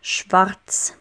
schwarz.